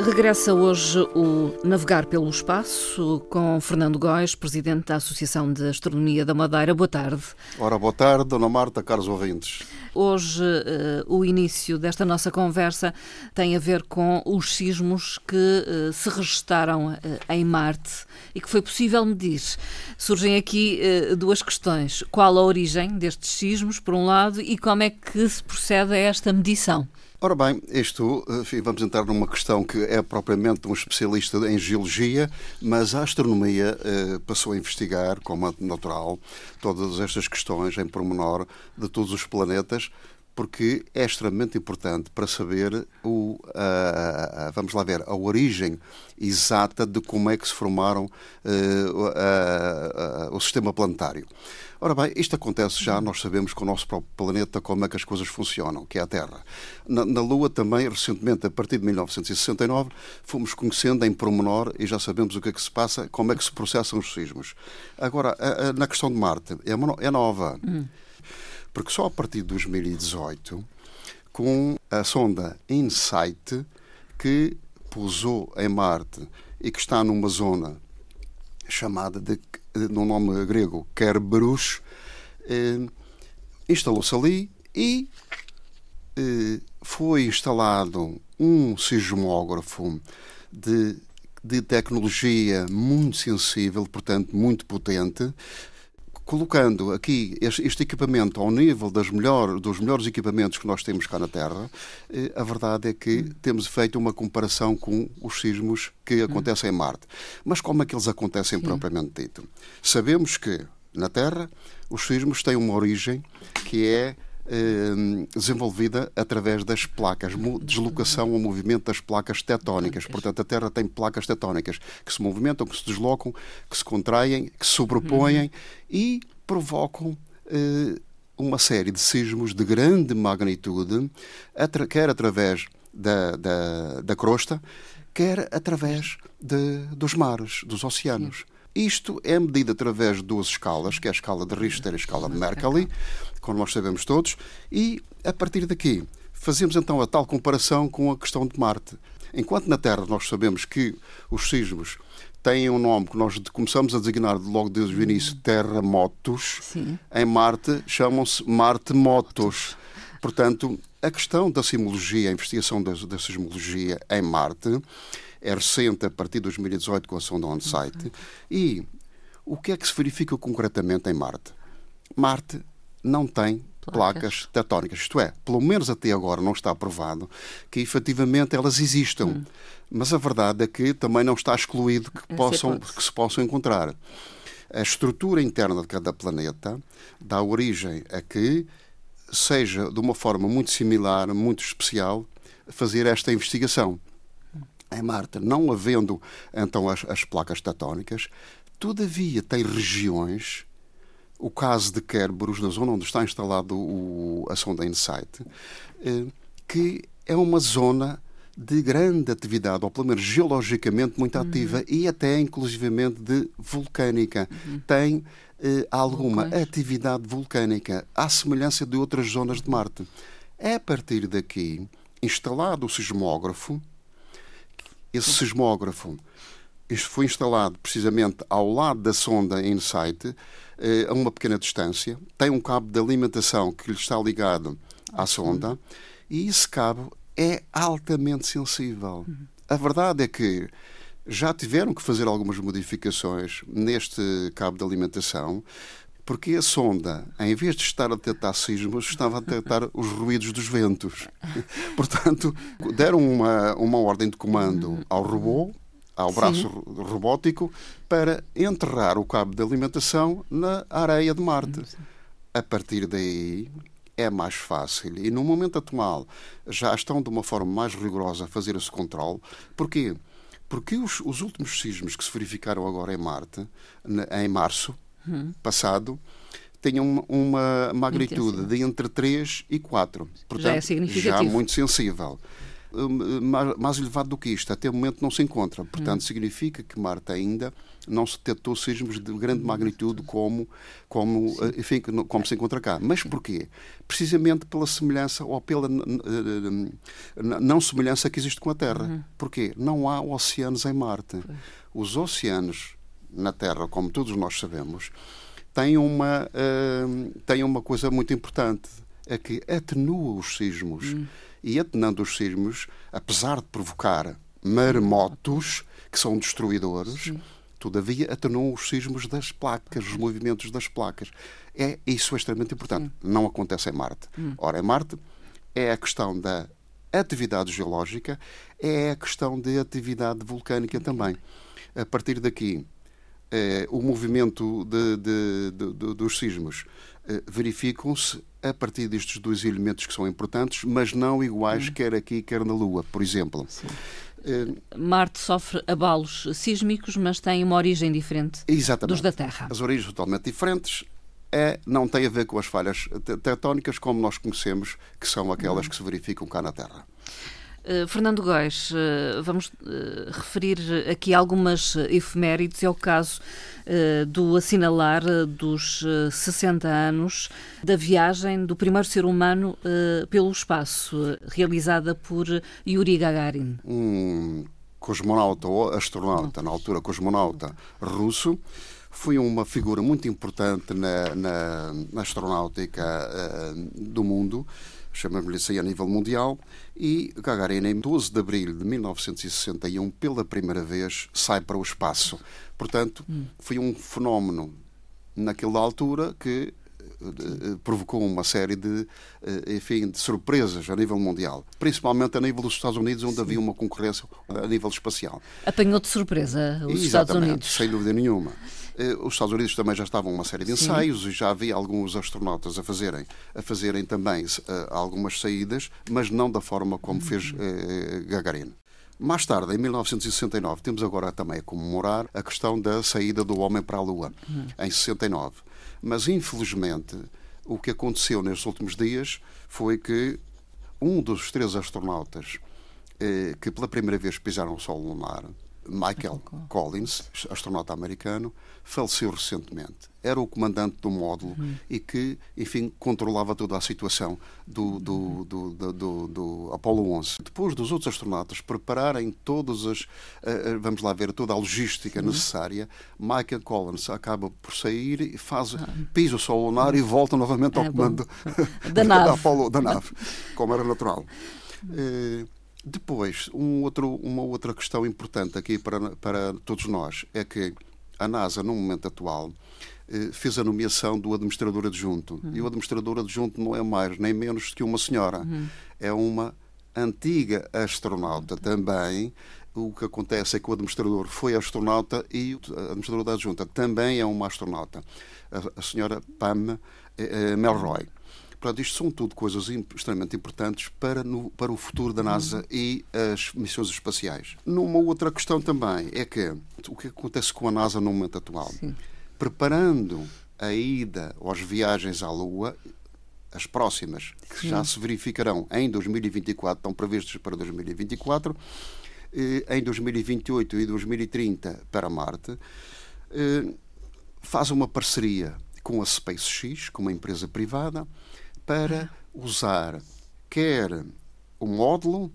Regressa hoje o Navegar pelo Espaço com Fernando Góes, presidente da Associação de Astronomia da Madeira. Boa tarde. Ora, boa tarde, Dona Marta, caros ouvintes. Hoje, uh, o início desta nossa conversa tem a ver com os sismos que uh, se registaram uh, em Marte e que foi possível medir. Surgem aqui duas questões. Qual a origem destes sismos, por um lado, e como é que se procede a esta medição? Ora bem, isto, vamos entrar numa questão que é propriamente um especialista em geologia, mas a astronomia eh, passou a investigar, como é natural, todas estas questões em pormenor de todos os planetas, porque é extremamente importante para saber o, vamos lá ver, a origem exata de como é que se formaram a, o sistema planetário. Ora bem, isto acontece já, nós sabemos com o nosso próprio planeta como é que as coisas funcionam, que é a Terra. Na, na Lua também, recentemente, a partir de 1969, fomos conhecendo em pormenor e já sabemos o que é que se passa, como é que se processam os sismos. Agora, na questão de Marte, é, é nova. Hum porque só a partir de 2018, com a sonda InSight, que pousou em Marte e que está numa zona chamada de, no nome grego, Kerberos, eh, instalou-se ali e eh, foi instalado um sismógrafo de, de tecnologia muito sensível, portanto muito potente, colocando aqui este, equipamento ao nível melhor, dos melhores equipamentos que nós temos cá na Terra, eh, a verdade é que temos feito uma comparação com os sismos que acontecem em Marte. Mas como é que eles acontecem Sim. propriamente dito? Sabemos que na Terra os sismos têm uma origem que é desenvolvida através das placas, deslocação ou movimento das placas tectónicas. Portanto, a Terra tem placas tectónicas que se movimentam, que se deslocam, que se contraem, que se sobrepõem e provocam eh, uma série de sismos de grande magnitude, quer através da, da, da crosta, quer através de, dos mares, dos oceanos. Isto é medido através de duas escalas, que é a escala de Richter e a escala de Mercalli, como nós sabemos todos, e a partir daqui fazemos então a tal comparação com a questão de Marte. Enquanto na Terra nós sabemos que os sismos têm um nome que nós começamos a designar logo desde o início, terremotos, Sim. em Marte chamam-se Marte-motos. Portanto, a questão da sismologia, a investigação da, da sismologia em Marte é recente, a partir de 2018, com a sonda OnSite. E o que é que se verifica concretamente em Marte? Marte não tem placas. tectónicas. Isto é, pelo menos até agora não está provado que efetivamente elas existam. Hum. Mas a verdade é que também não está excluído que, possam, que se possam encontrar. A estrutura interna de cada planeta dá origem a que seja de uma forma muito similar, muito especial, fazer esta investigação. Em Marte, não havendo então as, as placas tectónicas, todavia tem regiões o caso de Kerberos, na zona onde está instalado o, a sonda InSight, eh, que é uma zona de grande atividade, ou pelo menos geologicamente muito ativa uhum. e até inclusivamente de vulcânica. Uhum. Tem eh, alguma Vulcões. atividade vulcânica, à semelhança de outras zonas de Marte. É a partir daqui, instalado o sismógrafo, esse sismógrafo foi instalado precisamente ao lado da sonda InSight, eh, a uma pequena distância, tem um cabo de alimentação que lhe está ligado à sonda e esse cabo é altamente sensível. A verdade é que já tiveram que fazer algumas modificações neste cabo de alimentação, porque a sonda, em vez de estar a detectar sismos, estava a detectar os ruídos dos ventos. Portanto, deram uma, uma ordem de comando ao robô ao braço Sim. robótico para enterrar o cabo de alimentação na areia de Marte. A partir daí é mais fácil e no momento atual já estão de uma forma mais rigorosa a fazer esse controle. Porquê? Porque os, os últimos sismos que se verificaram agora em Marte, em março hum. passado, tem uma, uma magnitude de entre 3 e 4. Portanto, já é significativo. Já muito sensível. Hum, mais elevado do que isto, até o momento não se encontra. Portanto, hum. significa que Marte ainda não se detectou sismos de grande magnitude como, como, eh, enfim, como se encontra cá. Mas porquê? Precisamente pela semelhança ou pela não semelhança que existe com a Terra. Uhum. Porquê? Não há oceanos em Marte. Os oceanos na Terra, como todos nós sabemos, têm uma, uh, têm uma coisa muito importante, é que atenua os sismos. Uhum e atenando os sismos, apesar de provocar maremotos que são destruidores, todavia atenuam os sismos das placas, os movimentos das placas. É isso é extremamente importante. Não acontece em Marte. Hum. Ora, em Marte é a questão da atividade geológica, é a questão da atividade vulcânica também. A partir daqui, o movimento de, de, de, dos sismos eh, verificam-se a partir destes dois elementos que são importantes, mas não iguais, hum. quer aqui, quer na Lua, por exemplo. Sim. Uh, Marte sofre abalos sísmicos, mas tem uma origem diferente Exatamente. dos da Terra. As origens totalmente diferentes. É, não tem a ver com as falhas tectónicas como nós conhecemos, que são aquelas hum. que se verificam cá na Terra. Uh, Fernando Góis, uh, vamos uh, referir aqui algumas efemérides. É o caso do assinalar dos 60 anos da viagem do primeiro ser humano pelo espaço, realizada por Yuri Gagarin. Um cosmonauta ou astronauta, na altura cosmonauta russo, foi uma figura muito importante na, na, na astronáutica do mundo chamamos-lhe assim a nível mundial, e Gagarin, em 12 de abril de 1961, pela primeira vez, sai para o espaço. Portanto, hum. foi um fenómeno naquela altura que eh, provocou uma série de, eh, enfim, de surpresas a nível mundial, principalmente a nível dos Estados Unidos, onde Sim. havia uma concorrência a nível espacial. Apanhou de surpresa os Exatamente, Estados Unidos. Sem dúvida nenhuma. Eh, os Estados Unidos também já estavam uma série de ensaios Sim. e já havia alguns astronautas a fazerem, a fazerem também uh, algumas saídas, mas não da forma como uhum. fez uh, Gagarin. Mais tarde, em 1969, temos agora também a comemorar a questão da saída do homem para a Lua, uhum. em 69. Mas, infelizmente, o que aconteceu nestes últimos dias foi que um dos três astronautas eh, que pela primeira vez pisaram o solo lunar Michael Collins, astronauta americano, faleceu recentemente. Era o comandante do módulo uhum. e que, enfim, controlava toda a situação do, do, do, do, do Apollo 11. Depois dos outros astronautas prepararem todas as, uh, vamos lá ver, toda a logística uhum. necessária, Michael Collins acaba por sair e faz, ah. pisa o solo lunar e volta novamente ao é, comando da, nave. da, Apollo, da nave, como era natural. Uh, depois, um outro, uma outra questão importante aqui para, para todos nós é que a NASA, no momento atual, eh, fez a nomeação do administrador adjunto. Uhum. E o administrador adjunto não é mais nem menos que uma senhora. Uhum. É uma antiga astronauta também. O que acontece é que o administrador foi astronauta e o administrador da adjunta também é uma astronauta. A, a senhora Pam eh, eh, Melroy. Portanto, isto são tudo coisas extremamente importantes para, no, para o futuro da NASA uhum. e as missões espaciais. Numa outra questão também é que o que acontece com a NASA no momento atual? Sim. Preparando a ida ou as viagens à Lua, as próximas, que Sim. já se verificarão em 2024, estão previstas para 2024, eh, em 2028 e 2030 para Marte, eh, faz uma parceria com a SpaceX, com uma empresa privada, para usar quer o módulo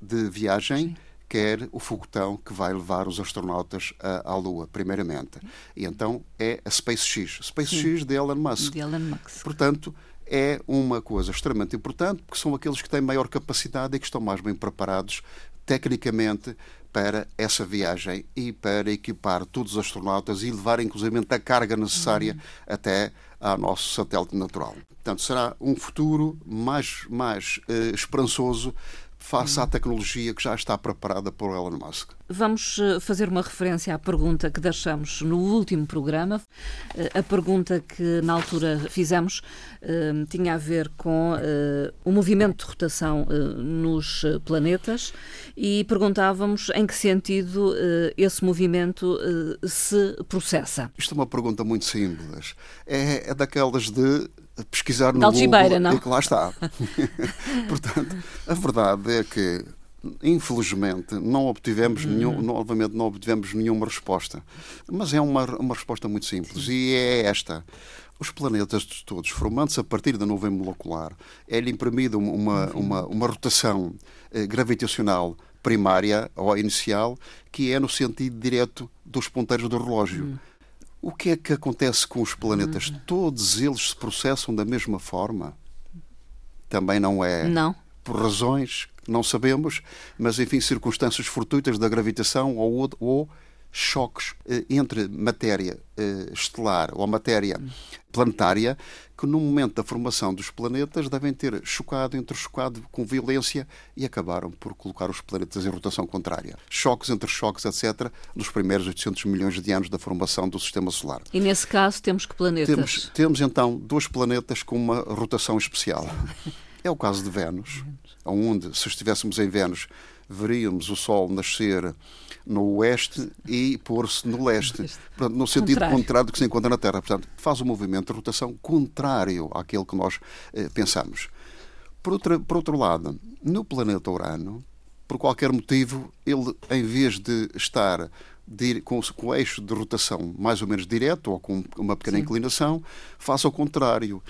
de viagem, quer o foguetão que vai levar os astronautas à, à Lua, primeiramente. E então é a SpaceX. SpaceX de Elon Musk. De Elon Musk. Portanto, é uma coisa extremamente importante, porque são aqueles que têm maior capacidade e que estão mais bem preparados tecnicamente para essa viagem e para equipar todos os astronautas e levar inclusive a carga necessária uhum. até ao nosso satélite natural. Portanto, será um futuro mais, mais uh, esperançoso face à tecnologia que já está preparada por Elon Musk. Vamos eh, fazer uma referência à pergunta que deixamos no último programa. Eh, a pergunta que na altura fizemos uh, tinha a ver com o movimento de rotação nos planetas e perguntávamos em que sentido esse movimento se processa. Isto é uma pergunta muito simples. É, é daquelas de pesquisar no da Google não? e que lá está. Portanto, a verdade é que infelizmente não obtivemos uhum. nenhum, novamente não obtivemos nenhuma resposta. Mas é uma, uma resposta muito simples Sim. e é esta. Os planetas todos, formando-se a partir da nuvem molecular, é-lhe imprimida uma, uhum. uma, uma rotação eh, gravitacional primária ou inicial que é no sentido direto dos ponteiros do relógio. Uhum. O que é que acontece com os planetas? Uhum. Todos eles se processam da mesma forma? Também não é. Não. Por razões que não sabemos, mas enfim, circunstâncias fortuitas da gravitação ou, ou choques eh, entre matéria eh, estelar ou matéria planetária que no momento da formação dos planetas devem ter chocado, entre chocado com violência e acabaram por colocar os planetas em rotação contrária. Choques entre choques, etc., nos primeiros 800 milhões de anos da formação do Sistema Solar. E nesse caso temos que planetas? Temos, temos então dois planetas com uma rotação especial. É o caso de Vênus, onde, se estivéssemos em Vênus, veríamos o Sol nascer no oeste e pôr-se no leste, portanto, no sentido contrário. contrário do que se encontra na Terra. Portanto, faz um movimento de rotação contrário àquele que nós eh, pensamos. Por outro, por outro lado, no planeta Urano, por qualquer motivo, ele, em vez de estar com, com o eixo de rotação mais ou menos direto ou com uma pequena Sim. inclinação, faz ao contrário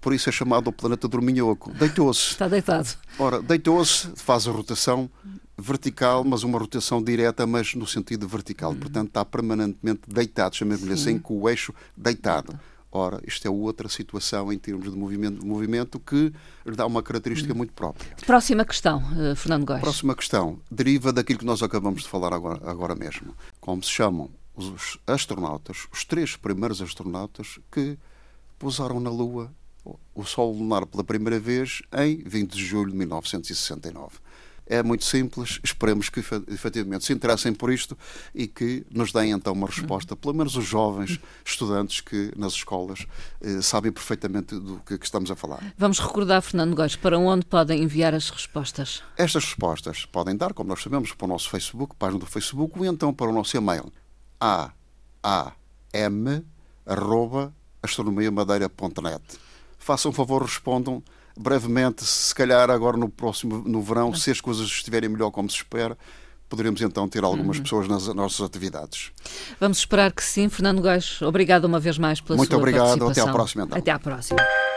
por isso é chamado o planeta dorminhoco. Deitou-se. Está deitado. Ora, deitou-se, faz a rotação vertical, mas uma rotação direta, mas no sentido vertical. Uhum. Portanto, está permanentemente deitado, chamemos-lhe assim, com o eixo deitado. Ora, isto é outra situação em termos de movimento, movimento que lhe dá uma característica uhum. muito própria. Próxima questão, uh, Fernando Góes. Próxima questão deriva daquilo que nós acabamos de falar agora, agora mesmo. Como se chamam os astronautas, os três primeiros astronautas que pousaram na Lua o Sol lunar pela primeira vez em 20 de julho de 1969. É muito simples, esperemos que efetivamente se interessem por isto e que nos deem então uma resposta, pelo menos os jovens estudantes que nas escolas eh, sabem perfeitamente do que, que, estamos a falar. Vamos recordar, Fernando Góes, para onde podem enviar as respostas? Estas respostas podem dar, como nós sabemos, para o nosso Facebook, página do Facebook, ou então para o nosso e-mail aam.astronomiamadeira.net façam um favor, respondam brevemente, se calhar agora no próximo, no verão, se as coisas estiverem melhor como se espera, poderemos então ter algumas uhum. pessoas nas nossas atividades. Vamos esperar que sim. Fernando Gás, obrigado uma vez mais pela Muito sua obrigado. participação. Até à próxima. Então. Até à próxima.